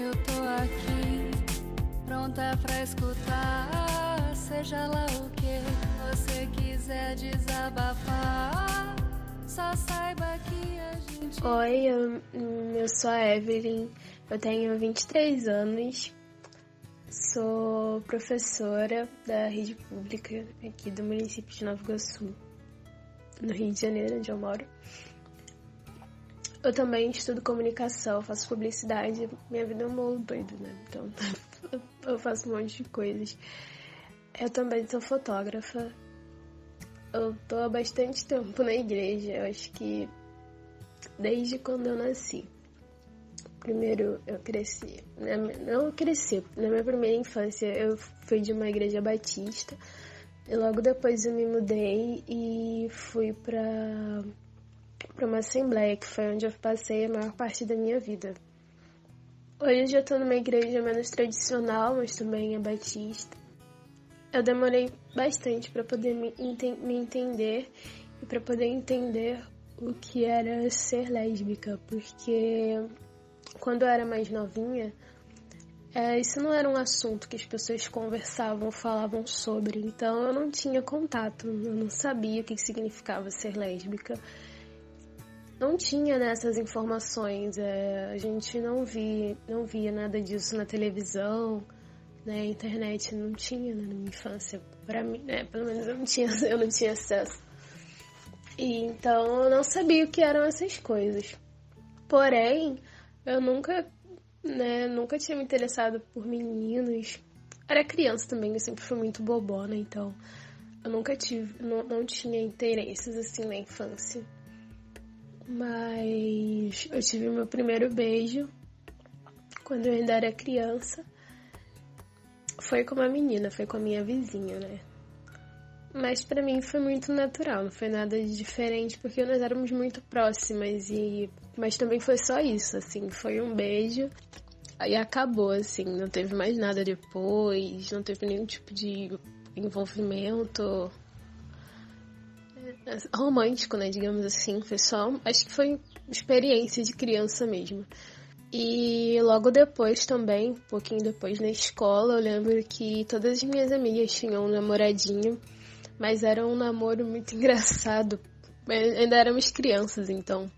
Eu tô aqui, pronta pra escutar. Seja lá o que você quiser desabafar. Só saiba que a gente. Oi, eu, eu sou a Evelyn, eu tenho 23 anos, sou professora da rede pública aqui do município de Nova Iguaçu, no Rio de Janeiro, onde eu moro. Eu também estudo comunicação, faço publicidade, minha vida é um doido, né? Então eu faço um monte de coisas. Eu também sou fotógrafa. Eu tô há bastante tempo na igreja, eu acho que desde quando eu nasci. Primeiro eu cresci, não cresci, na minha primeira infância eu fui de uma igreja batista. E logo depois eu me mudei e fui pra para uma assembleia, que foi onde eu passei a maior parte da minha vida. Hoje eu estou numa igreja menos tradicional, mas também é batista. Eu demorei bastante para poder me, ente me entender e para poder entender o que era ser lésbica, porque quando eu era mais novinha, é, isso não era um assunto que as pessoas conversavam, falavam sobre, então eu não tinha contato, eu não sabia o que significava ser lésbica não tinha né, informações. É, a gente não via, não via nada disso na televisão, né? internet não tinha né, na minha infância. Para mim, né? Pelo menos eu não tinha, eu não tinha acesso. E então eu não sabia o que eram essas coisas. Porém, eu nunca, né, nunca tinha me interessado por meninos. Era criança também, eu sempre fui muito bobona, então eu nunca tive, não, não tinha interesses assim na infância. Mas eu tive meu primeiro beijo quando eu ainda era criança. Foi com uma menina, foi com a minha vizinha, né? Mas para mim foi muito natural, não foi nada de diferente porque nós éramos muito próximas e mas também foi só isso, assim, foi um beijo. Aí acabou assim, não teve mais nada depois, não teve nenhum tipo de envolvimento romântico, né, digamos assim, só, acho que foi experiência de criança mesmo. E logo depois também, um pouquinho depois na escola, eu lembro que todas as minhas amigas tinham um namoradinho, mas era um namoro muito engraçado. Ainda éramos crianças, então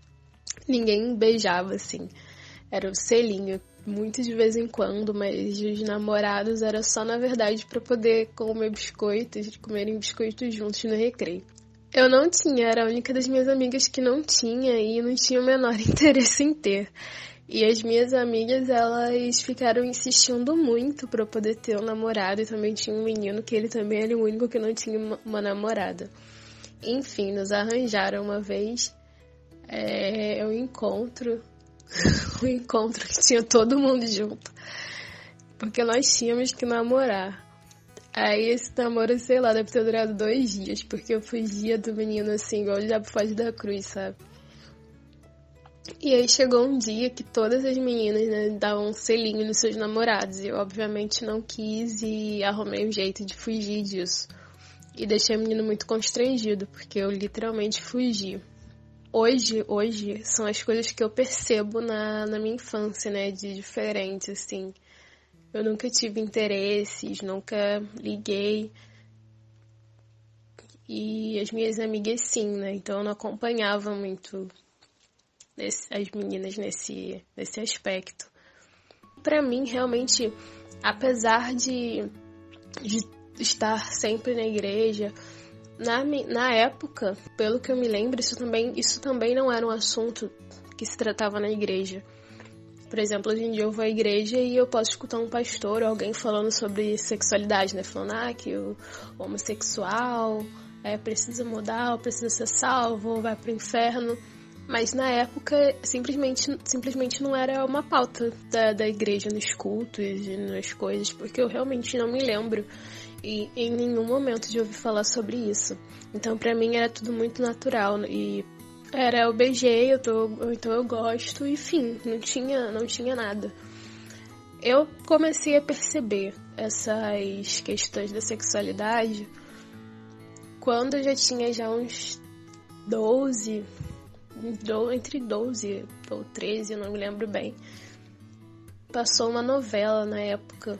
ninguém beijava assim. Era o selinho, muito de vez em quando, mas os namorados era só na verdade para poder comer biscoitos, comerem biscoitos juntos no recreio. Eu não tinha, era a única das minhas amigas que não tinha e não tinha o menor interesse em ter. E as minhas amigas, elas ficaram insistindo muito para eu poder ter um namorado e também tinha um menino que ele também era o único que não tinha uma, uma namorada. Enfim, nos arranjaram uma vez é, um encontro, um encontro que tinha todo mundo junto, porque nós tínhamos que namorar. Aí esse namoro, sei lá, deve ter durado dois dias, porque eu fugia do menino assim, igual já foge da cruz, sabe? E aí chegou um dia que todas as meninas né, davam um selinho nos seus namorados. E eu obviamente não quis e arrumei um jeito de fugir disso. E deixei o menino muito constrangido, porque eu literalmente fugi. Hoje, hoje, são as coisas que eu percebo na, na minha infância, né? De diferente, assim. Eu nunca tive interesses, nunca liguei. E as minhas amigas sim, né? Então eu não acompanhava muito as meninas nesse, nesse aspecto. Para mim, realmente, apesar de, de estar sempre na igreja, na, na época, pelo que eu me lembro, isso também, isso também não era um assunto que se tratava na igreja. Por exemplo, hoje em dia eu vou à igreja e eu posso escutar um pastor ou alguém falando sobre sexualidade, né? Falando ah, que o homossexual é, precisa mudar, precisa ser salvo, ou vai pro inferno. Mas na época simplesmente, simplesmente não era uma pauta da, da igreja nos cultos e nas coisas, porque eu realmente não me lembro e em nenhum momento de ouvir falar sobre isso. Então para mim era tudo muito natural e era, eu beijei, eu tô, então eu gosto, enfim, não tinha, não tinha nada. Eu comecei a perceber essas questões da sexualidade quando eu já tinha já uns 12, entre 12 ou 13, eu não me lembro bem. passou uma novela na época,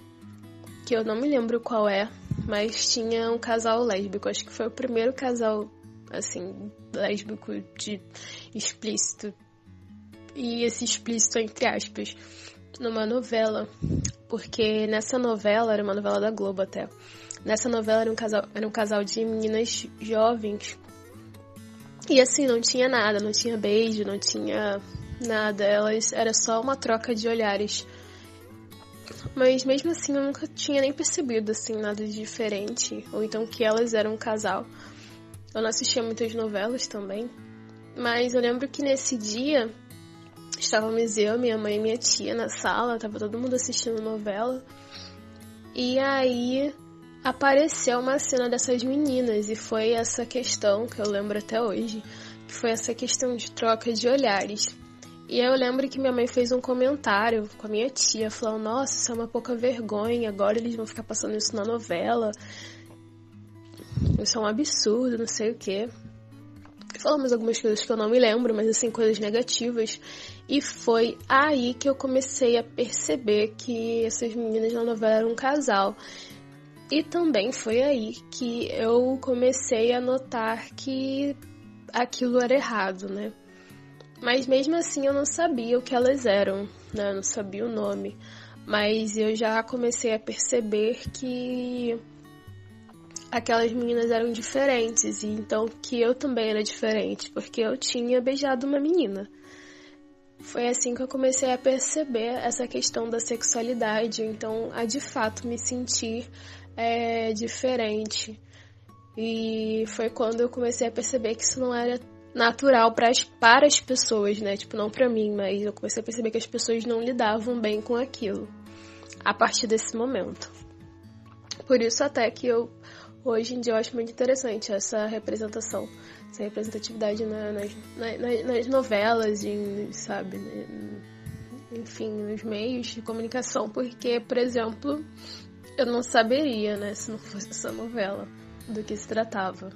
que eu não me lembro qual é, mas tinha um casal lésbico. Acho que foi o primeiro casal, assim, lésbico de explícito. E esse explícito entre aspas, numa novela. Porque nessa novela, era uma novela da Globo até. Nessa novela era um casal, era um casal de meninas jovens. E assim, não tinha nada, não tinha beijo, não tinha nada. Elas era só uma troca de olhares. Mas mesmo assim eu nunca tinha nem percebido assim nada de diferente, ou então que elas eram um casal. Eu não assistia muitas novelas também, mas eu lembro que nesse dia estávamos eu, minha mãe e minha tia na sala, tava todo mundo assistindo novela. E aí apareceu uma cena dessas meninas e foi essa questão que eu lembro até hoje, que foi essa questão de troca de olhares. E eu lembro que minha mãe fez um comentário com a minha tia, falando, nossa, isso é uma pouca vergonha, agora eles vão ficar passando isso na novela. Isso é um absurdo, não sei o quê. Falamos algumas coisas que eu não me lembro, mas assim, coisas negativas. E foi aí que eu comecei a perceber que essas meninas na novela eram um casal. E também foi aí que eu comecei a notar que aquilo era errado, né? Mas mesmo assim eu não sabia o que elas eram, né? Eu não sabia o nome. Mas eu já comecei a perceber que aquelas meninas eram diferentes e então que eu também era diferente, porque eu tinha beijado uma menina. Foi assim que eu comecei a perceber essa questão da sexualidade, então a de fato me sentir é, diferente. E foi quando eu comecei a perceber que isso não era natural para as, para as pessoas, né? Tipo, não para mim, mas eu comecei a perceber que as pessoas não lidavam bem com aquilo a partir desse momento. Por isso até que eu hoje em dia eu acho muito interessante essa representação, essa representatividade na, nas, nas, nas, novelas, em, sabe, né? enfim, nos meios de comunicação, porque, por exemplo, eu não saberia, né, se não fosse essa novela, do que se tratava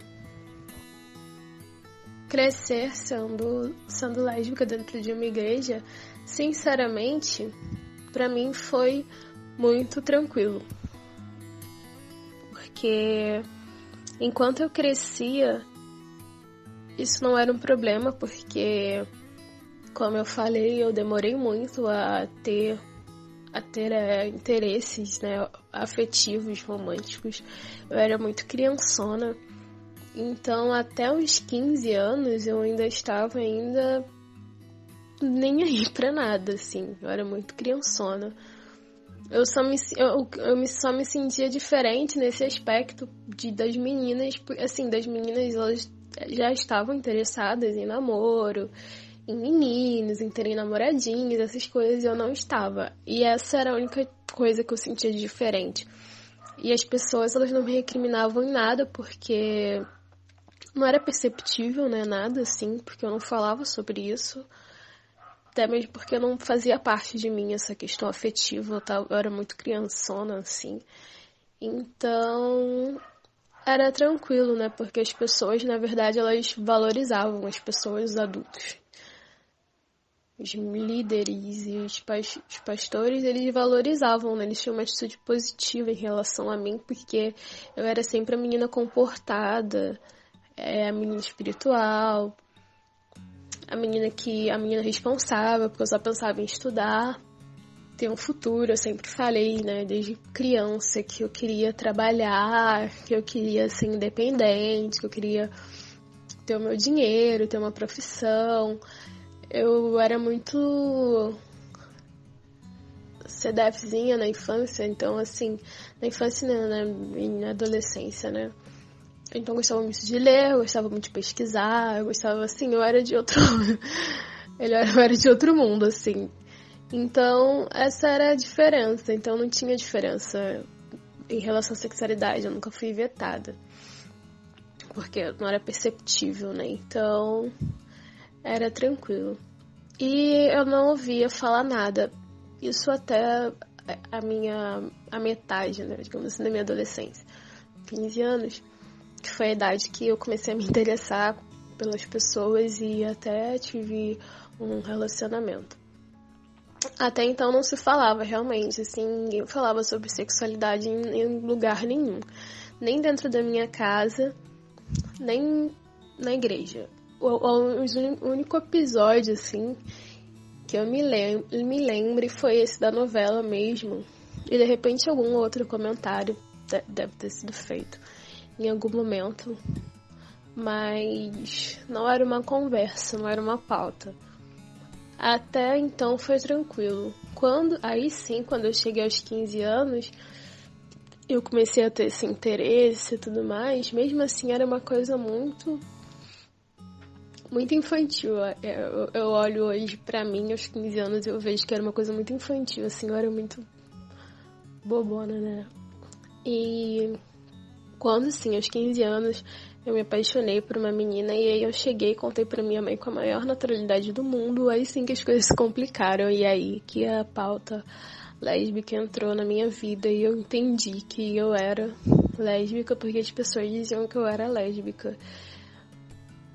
crescer sendo, sendo lésbica dentro de uma igreja, sinceramente, para mim foi muito tranquilo. Porque enquanto eu crescia, isso não era um problema, porque, como eu falei, eu demorei muito a ter a ter é, interesses né, afetivos, românticos. Eu era muito criançona. Então, até os 15 anos, eu ainda estava ainda nem aí pra nada, assim. Eu era muito criançona. Eu só me, eu, eu me, só me sentia diferente nesse aspecto de, das meninas, assim, das meninas, elas já estavam interessadas em namoro, em meninos, em terem namoradinhos, essas coisas, eu não estava. E essa era a única coisa que eu sentia de diferente. E as pessoas, elas não me recriminavam em nada, porque não era perceptível, né? Nada assim, porque eu não falava sobre isso. Até mesmo porque não fazia parte de mim essa questão afetiva. Tava, eu era muito criançona, assim. Então, era tranquilo, né? Porque as pessoas, na verdade, elas valorizavam as pessoas, os adultos. Os líderes e os, os pastores, eles valorizavam, né? Eles tinham uma atitude positiva em relação a mim, porque eu era sempre a menina comportada, é a menina espiritual, a menina que a menina responsável, porque eu só pensava em estudar, ter um futuro. Eu sempre falei, né, desde criança, que eu queria trabalhar, que eu queria ser independente, que eu queria ter o meu dinheiro, ter uma profissão. Eu era muito CDFzinha na infância, então assim, na infância não, na, na adolescência, né? Então eu gostava muito de ler, eu gostava muito de pesquisar, eu gostava assim, eu era de outro. eu era de outro mundo, assim. Então, essa era a diferença. Então não tinha diferença em relação à sexualidade, eu nunca fui vetada. Porque não era perceptível, né? Então, era tranquilo. E eu não ouvia falar nada. Isso até a minha a metade, né, digamos assim, da minha adolescência. 15 anos que foi a idade que eu comecei a me interessar pelas pessoas e até tive um relacionamento. até então não se falava realmente, assim, ninguém falava sobre sexualidade em, em lugar nenhum. Nem dentro da minha casa, nem na igreja. O, o, o único episódio, assim, que eu me, lem me lembre foi esse da novela mesmo. E de repente algum outro comentário deve ter sido feito em algum momento. Mas não era uma conversa, não era uma pauta. Até então foi tranquilo. Quando, aí sim, quando eu cheguei aos 15 anos, eu comecei a ter esse interesse e tudo mais. Mesmo assim, era uma coisa muito muito infantil. É, eu, eu olho hoje para mim, aos 15 anos, eu vejo que era uma coisa muito infantil, assim, eu era muito bobona, né? E quando, sim, aos 15 anos, eu me apaixonei por uma menina e aí eu cheguei e contei para minha mãe com a maior naturalidade do mundo, aí sim que as coisas se complicaram e aí que a pauta lésbica entrou na minha vida e eu entendi que eu era lésbica porque as pessoas diziam que eu era lésbica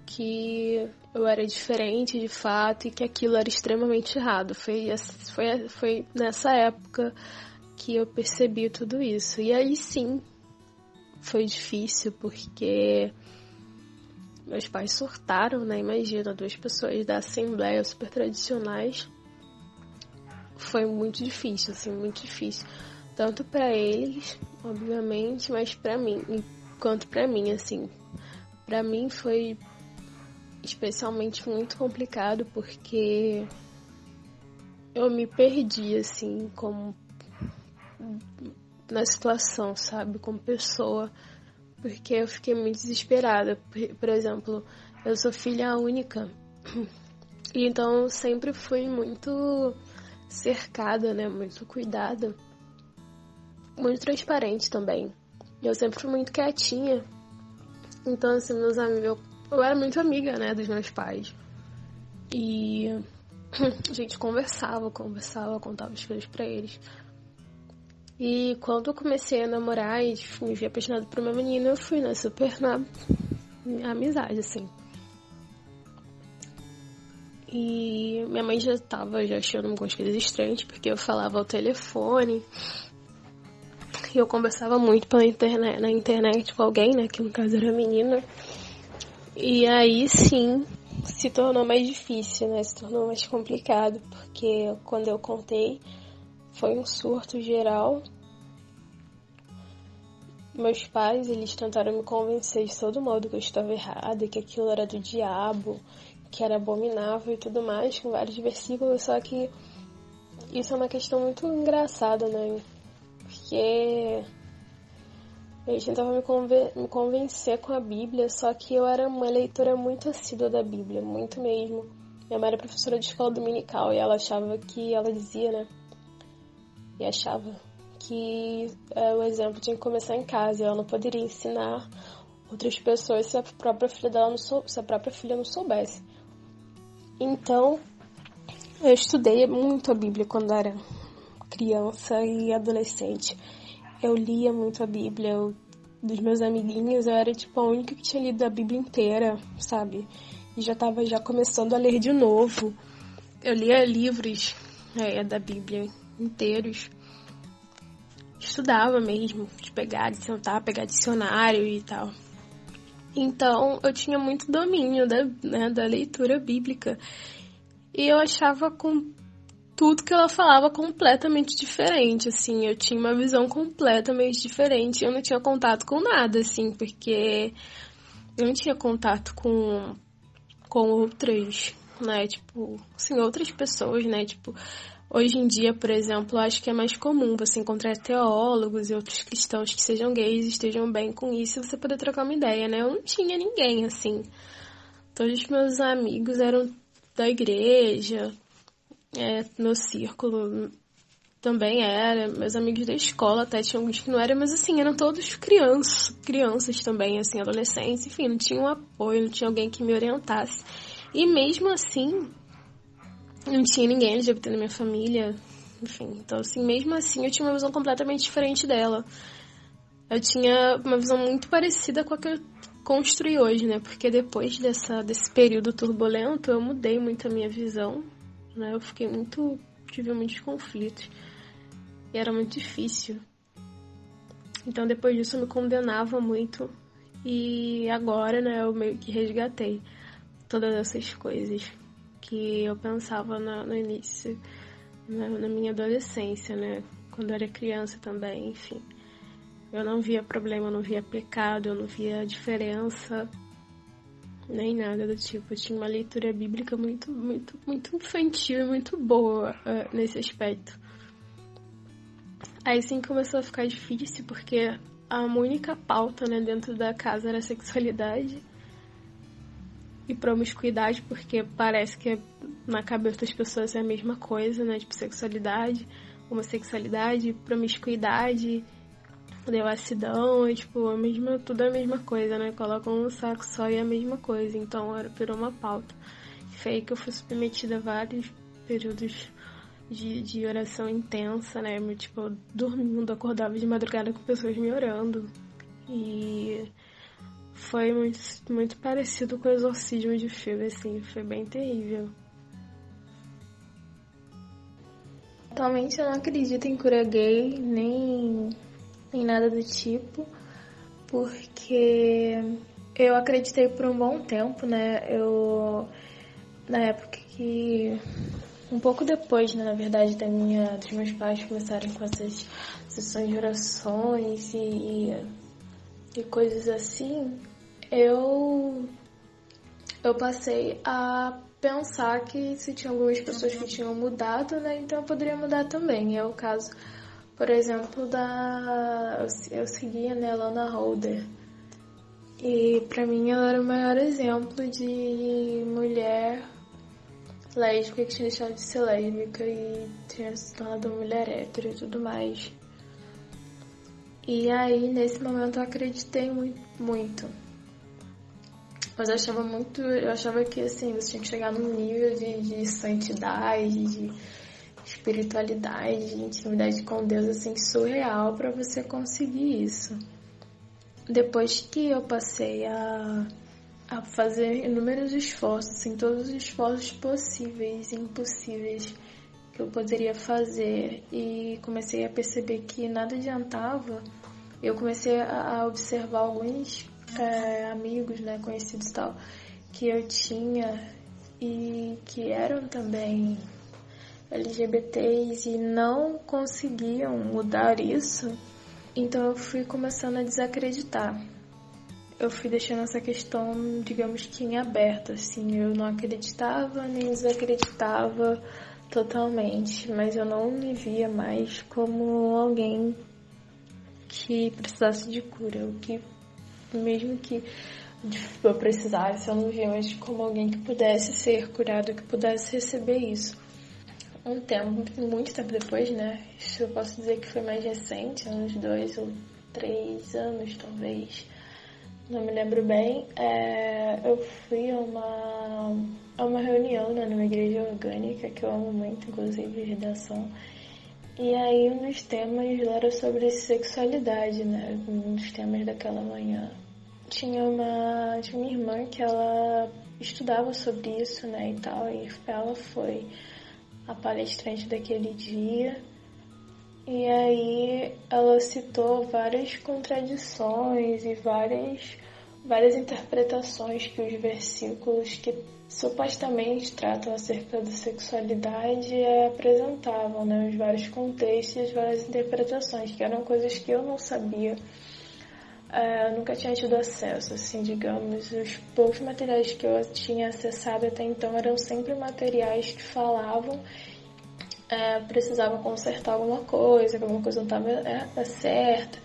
que eu era diferente de fato e que aquilo era extremamente errado. Foi, foi, foi nessa época que eu percebi tudo isso. E aí sim, foi difícil porque meus pais surtaram, né? Imagina, duas pessoas da Assembleia super tradicionais. Foi muito difícil, assim, muito difícil. Tanto para eles, obviamente, mas para mim, quanto para mim, assim. Para mim foi especialmente muito complicado porque eu me perdi assim como na situação, sabe, como pessoa, porque eu fiquei muito desesperada. Por, por exemplo, eu sou filha única. E então eu sempre fui muito cercada, né, muito cuidada. Muito transparente também. Eu sempre fui muito quietinha. Então, assim, meus amigos, eu era muito amiga, né, dos meus pais. E a gente conversava, conversava, contava as coisas pra eles. E quando eu comecei a namorar e me vi apaixonada por uma menina, eu fui, né, super na amizade, assim. E minha mãe já tava já achando algumas coisas estranhas, porque eu falava ao telefone. E eu conversava muito pela internet, na internet com alguém, né, que no caso era menina. E aí sim se tornou mais difícil, né? Se tornou mais complicado, porque quando eu contei foi um surto geral. Meus pais, eles tentaram me convencer de todo modo que eu estava errada, que aquilo era do diabo, que era abominável e tudo mais, com vários versículos, só que isso é uma questão muito engraçada, né? Porque eles tentavam me, conven me convencer com a Bíblia, só que eu era uma leitora muito assídua da Bíblia, muito mesmo. Minha mãe era professora de escola dominical e ela achava que, ela dizia, né? E achava que é, o exemplo tinha que começar em casa. Ela não poderia ensinar outras pessoas se a própria filha dela não sou, se a própria filha não soubesse. Então, eu estudei muito a Bíblia quando era criança e adolescente eu lia muito a Bíblia. Eu, dos meus amiguinhos, eu era tipo a única que tinha lido a Bíblia inteira, sabe? E já tava já começando a ler de novo. Eu lia livros é, da Bíblia inteiros. Estudava mesmo, de pegar, de sentar, pegar dicionário e tal. Então, eu tinha muito domínio da, né, da leitura bíblica. E eu achava com tudo que ela falava completamente diferente, assim, eu tinha uma visão completamente diferente, eu não tinha contato com nada, assim, porque eu não tinha contato com, com outras, né, tipo, assim, outras pessoas, né, tipo, hoje em dia, por exemplo, acho que é mais comum você encontrar teólogos e outros cristãos que sejam gays e estejam bem com isso e você poder trocar uma ideia, né, eu não tinha ninguém, assim, todos os meus amigos eram da igreja, é, meu círculo também era, meus amigos da escola até tinham alguns que não eram, mas assim, eram todos crianças, crianças também, assim, adolescentes, enfim, não tinha um apoio, não tinha alguém que me orientasse. E mesmo assim, não tinha ninguém LGBT na minha família, enfim, então assim, mesmo assim eu tinha uma visão completamente diferente dela. Eu tinha uma visão muito parecida com a que eu construí hoje, né? Porque depois dessa, desse período turbulento, eu mudei muito a minha visão né? Eu fiquei muito tive muitos conflitos. E era muito difícil. Então depois disso eu me condenava muito. E agora, né, eu meio que resgatei todas essas coisas que eu pensava no, no início, na, na minha adolescência, né? Quando eu era criança também, enfim. Eu não via problema, eu não via pecado, eu não via diferença, nem nada do tipo. Eu tinha uma leitura bíblica muito, muito, muito infantil e muito boa uh, nesse aspecto. Aí sim começou a ficar difícil, porque a única pauta né, dentro da casa era sexualidade e promiscuidade, porque parece que na cabeça das pessoas é a mesma coisa, né? Tipo, sexualidade, homossexualidade, promiscuidade devassidão, é tipo, a mesma, tudo é a mesma coisa, né? Colocam um saco só e é a mesma coisa. Então era, virou uma pauta. Foi aí que eu fui submetida a vários períodos de, de oração intensa, né? Tipo, dormindo, acordava de madrugada com pessoas me orando. E foi muito, muito parecido com o exorcismo de filme, assim, foi bem terrível. Atualmente eu não acredito em cura gay, nem nem nada do tipo, porque eu acreditei por um bom tempo, né? Eu na época que um pouco depois, né, na verdade, da minha, dos meus pais começarem com essas sessões de orações e, e coisas assim, eu eu passei a pensar que se tinha algumas pessoas que tinham mudado, né, então eu poderia mudar também. É o caso por exemplo, da eu seguia né, Lana Holder. E para mim ela era o maior exemplo de mulher lésbica que tinha deixado de ser lésbica e tinha se tornado mulher hétero e tudo mais. E aí, nesse momento, eu acreditei muito. muito. Mas eu achava muito. Eu achava que assim, você tinha que chegar num nível de, de santidade, de espiritualidade, intimidade com Deus assim surreal para você conseguir isso. Depois que eu passei a, a fazer inúmeros esforços, assim, todos os esforços possíveis e impossíveis que eu poderia fazer e comecei a perceber que nada adiantava, eu comecei a, observar alguns é, amigos, né, conhecidos e tal, que eu tinha e que eram também LGBTs e não conseguiam mudar isso, então eu fui começando a desacreditar. Eu fui deixando essa questão, digamos que em aberto, assim, eu não acreditava nem desacreditava totalmente, mas eu não me via mais como alguém que precisasse de cura, o que mesmo que eu precisasse, eu não via mais como alguém que pudesse ser curado, que pudesse receber isso um tempo, muito tempo depois, né? Isso eu posso dizer que foi mais recente, uns dois ou três anos, talvez. Não me lembro bem. É, eu fui a uma, a uma reunião né, numa igreja orgânica, que eu amo muito, inclusive, redação. E aí um dos temas era sobre sexualidade, né? Um dos temas daquela manhã. Tinha uma, tinha uma irmã que ela estudava sobre isso, né, e tal, e ela foi a palestrante daquele dia. E aí ela citou várias contradições e várias, várias interpretações que os versículos que supostamente tratam acerca da sexualidade apresentavam, né? Os vários contextos e as várias interpretações, que eram coisas que eu não sabia é, nunca tinha tido acesso, assim, digamos. Os poucos materiais que eu tinha acessado até então eram sempre materiais que falavam é, precisava consertar alguma coisa, que alguma coisa não estava é, certa,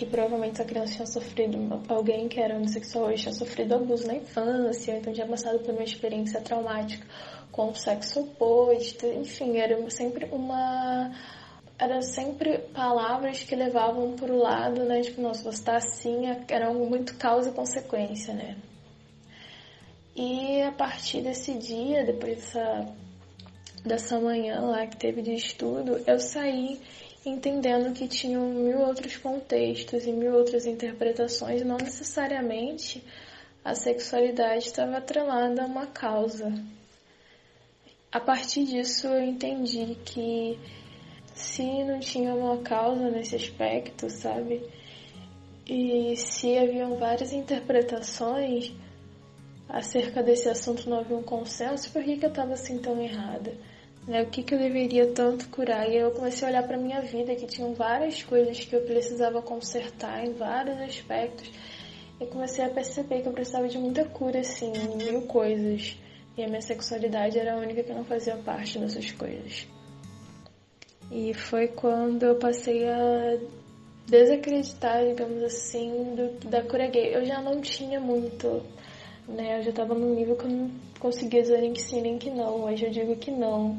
que provavelmente a criança tinha sofrido, alguém que era homossexual tinha sofrido abuso na infância, então tinha passado por uma experiência traumática com o sexo oposto, enfim, era sempre uma eram sempre palavras que levavam para o lado, né? Tipo, nossa, você tá assim, era muito causa e consequência, né? E a partir desse dia, depois dessa, dessa manhã lá que teve de estudo, eu saí entendendo que tinham mil outros contextos e mil outras interpretações, não necessariamente a sexualidade estava atrelada a uma causa. a partir disso eu entendi que se não tinha uma causa nesse aspecto, sabe? E se haviam várias interpretações acerca desse assunto, não havia um consenso, por que, que eu estava assim tão errada? Né? O que, que eu deveria tanto curar? E eu comecei a olhar para minha vida, que tinham várias coisas que eu precisava consertar em vários aspectos. E comecei a perceber que eu precisava de muita cura, assim, mil coisas. E a minha sexualidade era a única que não fazia parte dessas coisas. E foi quando eu passei a desacreditar, digamos assim, do, da cura gay. Eu já não tinha muito, né? Eu já tava num nível que eu não conseguia dizer nem que sim, nem que não. Hoje eu digo que não.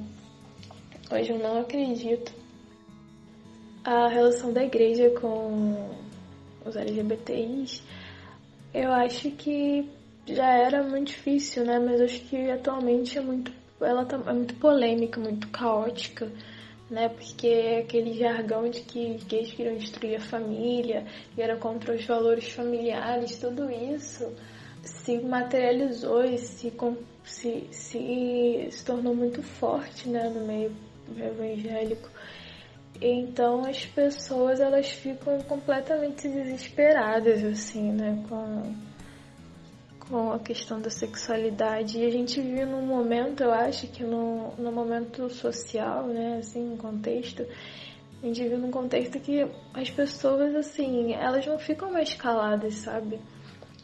Hoje eu não acredito. A relação da igreja com os LGBTIs, eu acho que já era muito difícil, né? Mas acho que atualmente é muito, ela tá, é muito polêmica, muito caótica, né? Porque é aquele jargão de que gays queriam destruir a família e era contra os valores familiares, tudo isso se materializou e se, se, se, se tornou muito forte, né? No meio evangélico. Então as pessoas elas ficam completamente desesperadas assim, né, com com a questão da sexualidade. E a gente vive num momento, eu acho que no, no momento social, né, assim, um contexto, a gente vive num contexto que as pessoas, assim, elas não ficam mais caladas, sabe?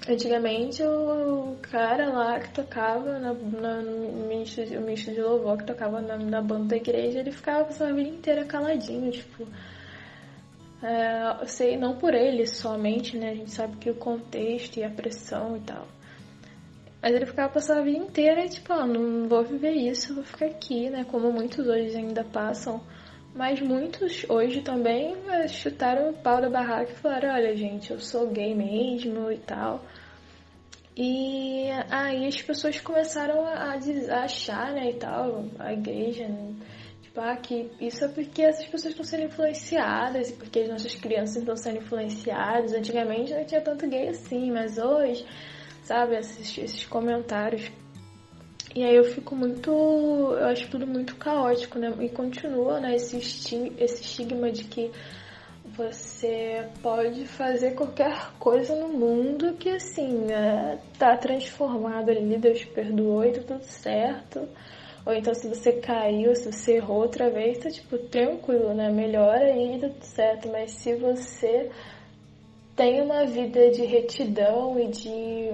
Antigamente o cara lá que tocava na, na, o ministro de louvor que tocava na, na banda da igreja, ele ficava a vida inteira caladinho, tipo. É, eu sei, não por ele somente, né? A gente sabe que o contexto e a pressão e tal. Mas ele ficava passando a vida inteira, tipo, ó, não vou viver isso, vou ficar aqui, né? Como muitos hoje ainda passam. Mas muitos hoje também é, chutaram o pau da barraca e falaram, olha gente, eu sou gay mesmo e tal. E aí as pessoas começaram a, achar, né, e tal, a igreja, né, tipo, ah, que isso é porque essas pessoas estão sendo influenciadas porque as nossas crianças estão sendo influenciadas. Antigamente não tinha tanto gay assim, mas hoje sabe? Esses, esses comentários. E aí eu fico muito. Eu acho tudo muito caótico, né? E continua, né? Esse, esse estigma de que você pode fazer qualquer coisa no mundo que, assim, é, tá transformado ali, Deus perdoou e tá tudo certo. Ou então, se você caiu, se você errou outra vez, tá, tipo, tranquilo, né? Melhora aí, tá tudo certo. Mas se você tem uma vida de retidão e de,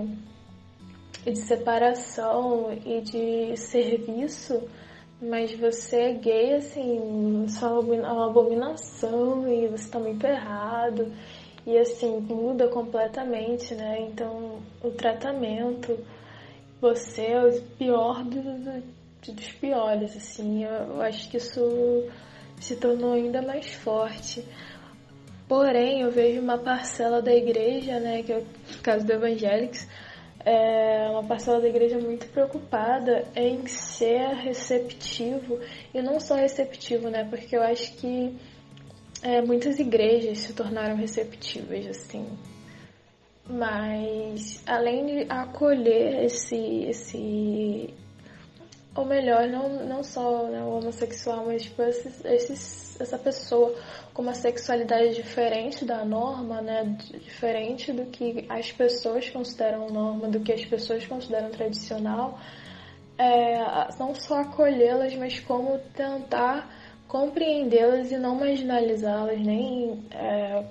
e de separação e de serviço, mas você é gay, assim, isso é uma abominação e você tá muito errado. E assim, muda completamente, né? Então, o tratamento, você é o pior do, do, dos piores, assim. Eu, eu acho que isso se tornou ainda mais forte. Porém, eu vejo uma parcela da igreja, né, que é o caso do Evangelics, é uma parcela da igreja muito preocupada em ser receptivo e não só receptivo, né, porque eu acho que é, muitas igrejas se tornaram receptivas, assim. Mas além de acolher esse, esse ou melhor, não, não só né, o homossexual, mas tipo, esses, essa pessoa com uma sexualidade diferente da norma, né, diferente do que as pessoas consideram norma, do que as pessoas consideram tradicional, é, não só acolhê-las, mas como tentar compreendê-las e não marginalizá-las, nem é,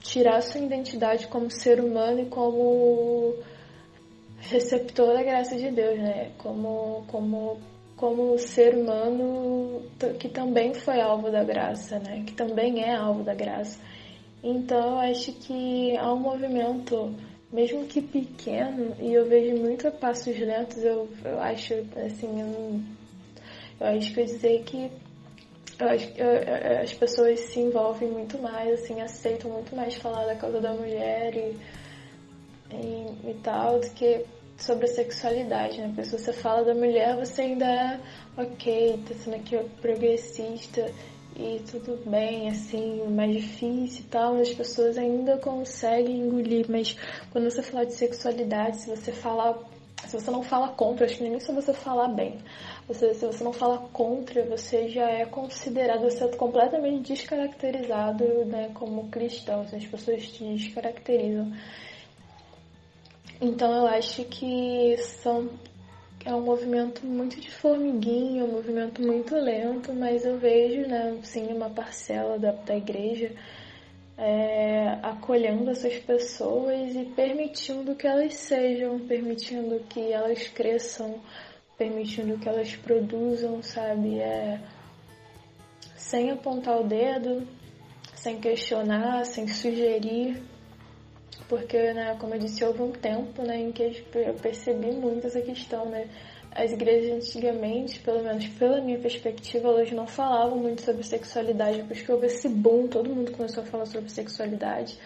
tirar sua identidade como ser humano e como receptor da graça de Deus, né? Como, como, como ser humano que também foi alvo da graça, né? Que também é alvo da graça. Então, acho que há um movimento, mesmo que pequeno, e eu vejo muito a passos lentos, eu, eu acho, assim, eu, eu acho que eu dizer que eu acho que as pessoas se envolvem muito mais, assim, aceitam muito mais falar da causa da mulher e e, e tal, do que sobre a sexualidade, né? Porque se você fala da mulher, você ainda é ok, tá sendo aqui progressista e tudo bem, assim, mais difícil e tal, as pessoas ainda conseguem engolir, mas quando você falar de sexualidade, se você falar se você não fala contra, acho que nem só você falar bem. Você, se você não fala contra, você já é considerado, você é completamente descaracterizado né, como cristão. Assim, as pessoas te descaracterizam. Então eu acho que são, é um movimento muito de formiguinha, um movimento muito lento, mas eu vejo, né, sim, uma parcela da, da igreja é, acolhendo essas pessoas e permitindo que elas sejam, permitindo que elas cresçam, permitindo que elas produzam, sabe? É, sem apontar o dedo, sem questionar, sem sugerir, porque, né, como eu disse, houve um tempo né, em que eu percebi muito essa questão, né? As igrejas antigamente, pelo menos pela minha perspectiva, elas não falavam muito sobre sexualidade, depois que houve esse boom, todo mundo começou a falar sobre sexualidade.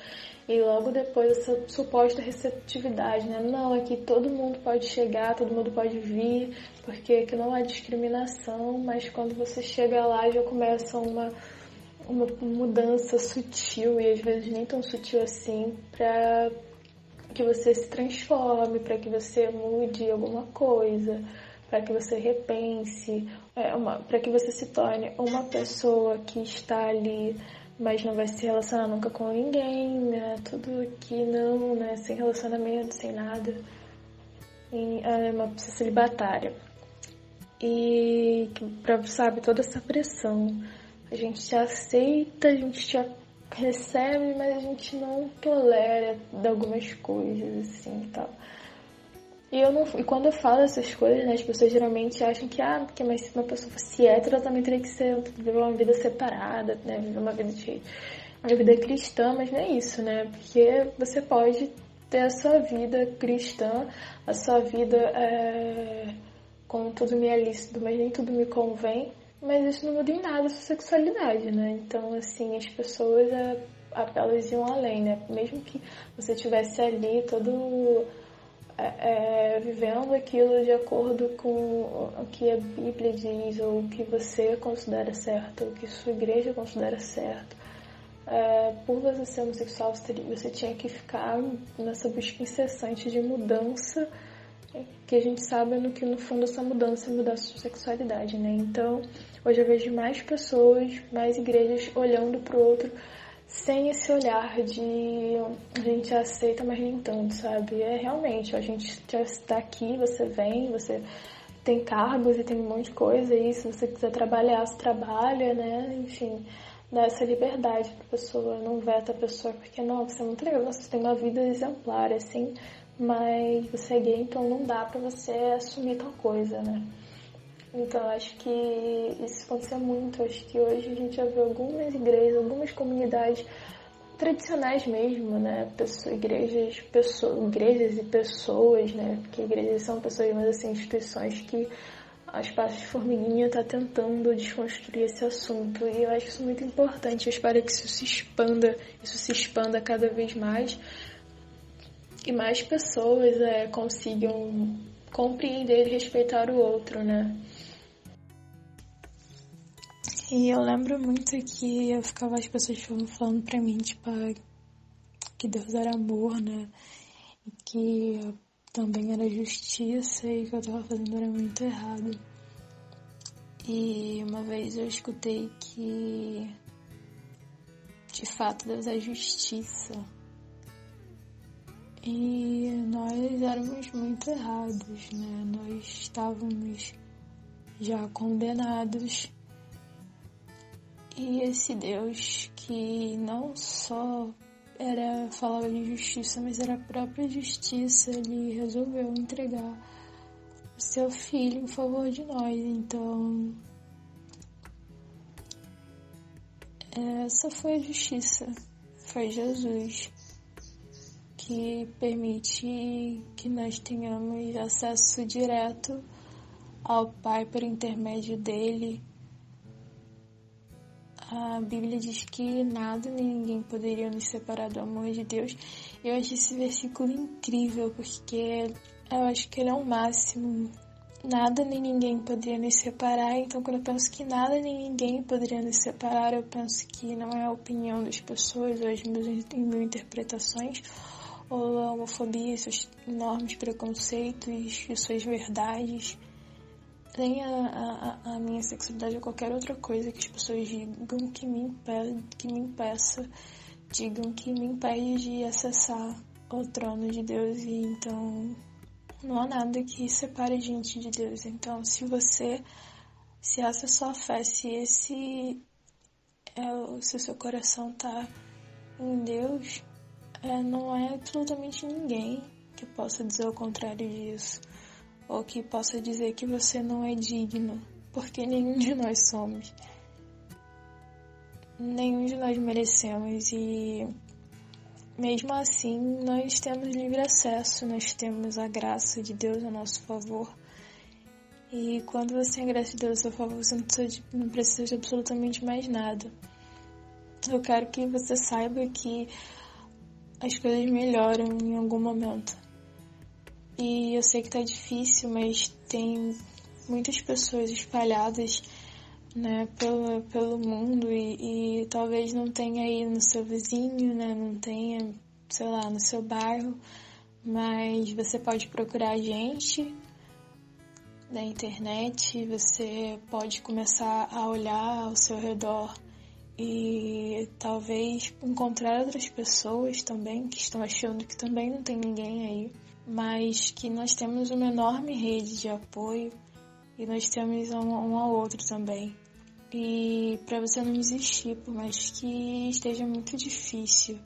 E logo depois essa suposta receptividade, né? Não, aqui todo mundo pode chegar, todo mundo pode vir, porque aqui não há discriminação, mas quando você chega lá já começa uma uma mudança sutil e às vezes nem tão sutil assim para que você se transforme, para que você mude alguma coisa, para que você repense, é, para que você se torne uma pessoa que está ali, mas não vai se relacionar nunca com ninguém, né? Tudo aqui não, né? Sem relacionamento, sem nada. E, é uma pessoa celibatária. E, sabe, toda essa pressão a gente te aceita, a gente te recebe, mas a gente não tolera de algumas coisas, assim, e tal. E, eu não, e quando eu falo essas coisas, né, as pessoas geralmente acham que, ah, porque mas se uma pessoa fosse hétero, ela também teria que ser, viver uma vida separada, né, viver uma vida de uma vida cristã, mas não é isso, né, porque você pode ter a sua vida cristã, a sua vida é, com tudo me é lícito, mas nem tudo me convém, mas isso não muda em nada a sua sexualidade, né? Então, assim, as pessoas, é, elas iam além, né? Mesmo que você estivesse ali todo é, é, vivendo aquilo de acordo com o que a Bíblia diz, ou o que você considera certo, ou o que sua igreja considera certo. É, por você ser homossexual, você, você tinha que ficar nessa busca incessante de mudança que a gente sabe no que no fundo essa mudança é mudar a sua sexualidade, né? Então, hoje eu vejo mais pessoas, mais igrejas olhando pro outro sem esse olhar de a gente aceita, mas nem tanto, sabe? É realmente, a gente já está aqui, você vem, você tem cargos e tem um monte de coisa, e se você quiser trabalhar, você trabalha, né? Enfim, dá essa liberdade pra pessoa, não veta a pessoa, porque não, você é muito legal, você tem uma vida exemplar, assim, mas você é gay, então não dá pra você assumir tal coisa, né? Então acho que isso acontecia muito. Acho que hoje a gente já vê algumas igrejas, algumas comunidades tradicionais mesmo, né? Pessoas, igrejas, pessoas, igrejas e pessoas, né? Porque igrejas são pessoas, mas assim, instituições que a Espaço de Formiguinha está tentando desconstruir esse assunto. E eu acho isso muito importante. Eu espero que isso se expanda, isso se expanda cada vez mais que mais pessoas é, consigam compreender e respeitar o outro, né? E eu lembro muito que eu ficava as pessoas falando pra mim, tipo, que Deus era amor, né? E que também era justiça e que eu tava fazendo era muito errado. E uma vez eu escutei que de fato Deus é justiça. E nós éramos muito errados, né? Nós estávamos já condenados. E esse Deus que não só era falava de justiça, mas era a própria justiça, ele resolveu entregar o seu filho em favor de nós. Então, essa foi a justiça, foi Jesus que permite que nós tenhamos acesso direto ao Pai por intermédio dele. A Bíblia diz que nada nem ninguém poderia nos separar do amor de Deus. Eu acho esse versículo incrível porque eu acho que ele é o máximo. Nada nem ninguém poderia nos separar. Então, quando eu penso que nada nem ninguém poderia nos separar, eu penso que não é a opinião das pessoas ou as minhas interpretações ou a homofobia, seus enormes preconceitos e suas verdades, nem a, a, a, minha sexualidade ou qualquer outra coisa que as pessoas digam que me, impede, que me impeça, digam que me impede de acessar o trono de Deus e então não há nada que separe gente de Deus. Então, se você, se essa sua fé, se esse é, se o seu coração tá em Deus, é, não é absolutamente ninguém que possa dizer o contrário disso, ou que possa dizer que você não é digno, porque nenhum de nós somos. Nenhum de nós merecemos e mesmo assim nós temos livre acesso, nós temos a graça de Deus a nosso favor. E quando você tem a graça de Deus a seu favor, você não precisa, de, não precisa de absolutamente mais nada. Eu quero que você saiba que as coisas melhoram em algum momento. E eu sei que tá difícil, mas tem muitas pessoas espalhadas né, pelo, pelo mundo e, e talvez não tenha aí no seu vizinho, né, não tenha, sei lá, no seu bairro, mas você pode procurar a gente na internet, você pode começar a olhar ao seu redor e talvez encontrar outras pessoas também que estão achando que também não tem ninguém aí, mas que nós temos uma enorme rede de apoio e nós temos um, um ao outro também. E para você não desistir, por mais que esteja muito difícil,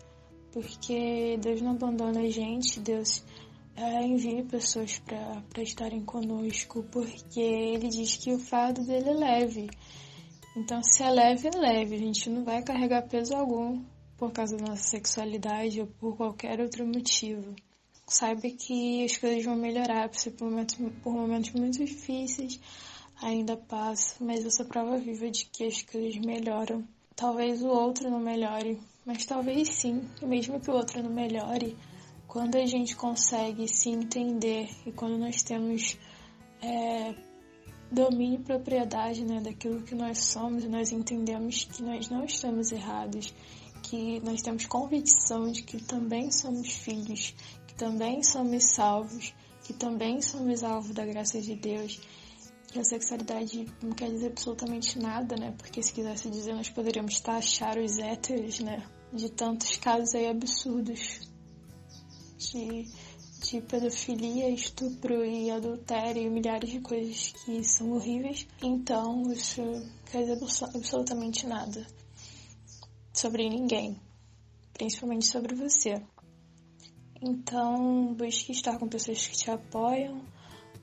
porque Deus não abandona a gente, Deus é, envia pessoas para estarem conosco, porque Ele diz que o fardo dele é leve. Então, se é leve, é leve. A gente não vai carregar peso algum por causa da nossa sexualidade ou por qualquer outro motivo. Saiba que as coisas vão melhorar, por momentos, por momentos muito difíceis, ainda passa, mas essa prova viva de que as coisas melhoram. Talvez o outro não melhore, mas talvez sim, e mesmo que o outro não melhore, quando a gente consegue se entender e quando nós temos é, domínio e propriedade né, daquilo que nós somos, nós entendemos que nós não estamos errados, que nós temos convicção de que também somos filhos, que também somos salvos, que também somos alvo da graça de Deus. E a sexualidade não quer dizer absolutamente nada, né? Porque se quisesse dizer, nós poderíamos taxar os héteros, né? De tantos casos aí absurdos de de pedofilia, estupro e adultério e milhares de coisas que são horríveis. Então, isso quer dizer absolutamente nada sobre ninguém, principalmente sobre você. Então, busque estar com pessoas que te apoiam,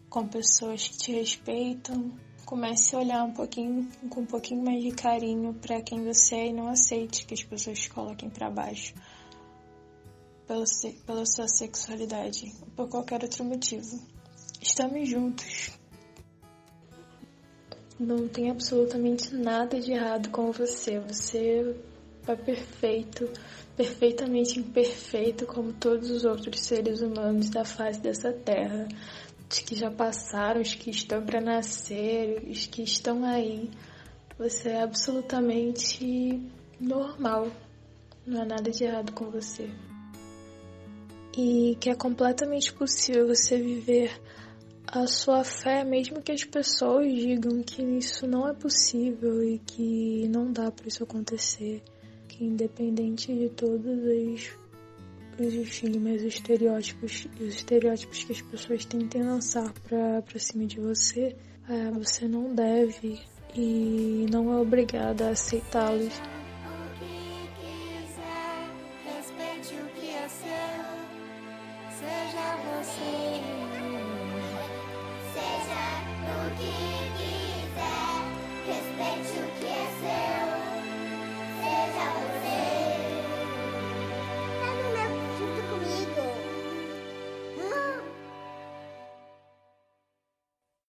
com pessoas que te respeitam. Comece a olhar um pouquinho, com um pouquinho mais de carinho para quem você é e não aceite que as pessoas te coloquem para baixo pela, pela sua sexualidade ou por qualquer outro motivo. Estamos juntos. Não tem absolutamente nada de errado com você. Você é perfeito, perfeitamente imperfeito como todos os outros seres humanos da face dessa terra. Os que já passaram, os que estão para nascer, os que estão aí. Você é absolutamente normal. Não há nada de errado com você e que é completamente possível você viver a sua fé, mesmo que as pessoas digam que isso não é possível e que não dá para isso acontecer, que independente de todos os, os estigmas, os estereótipos, os estereótipos que as pessoas tentem lançar para cima de você, é, você não deve e não é obrigada a aceitá-los.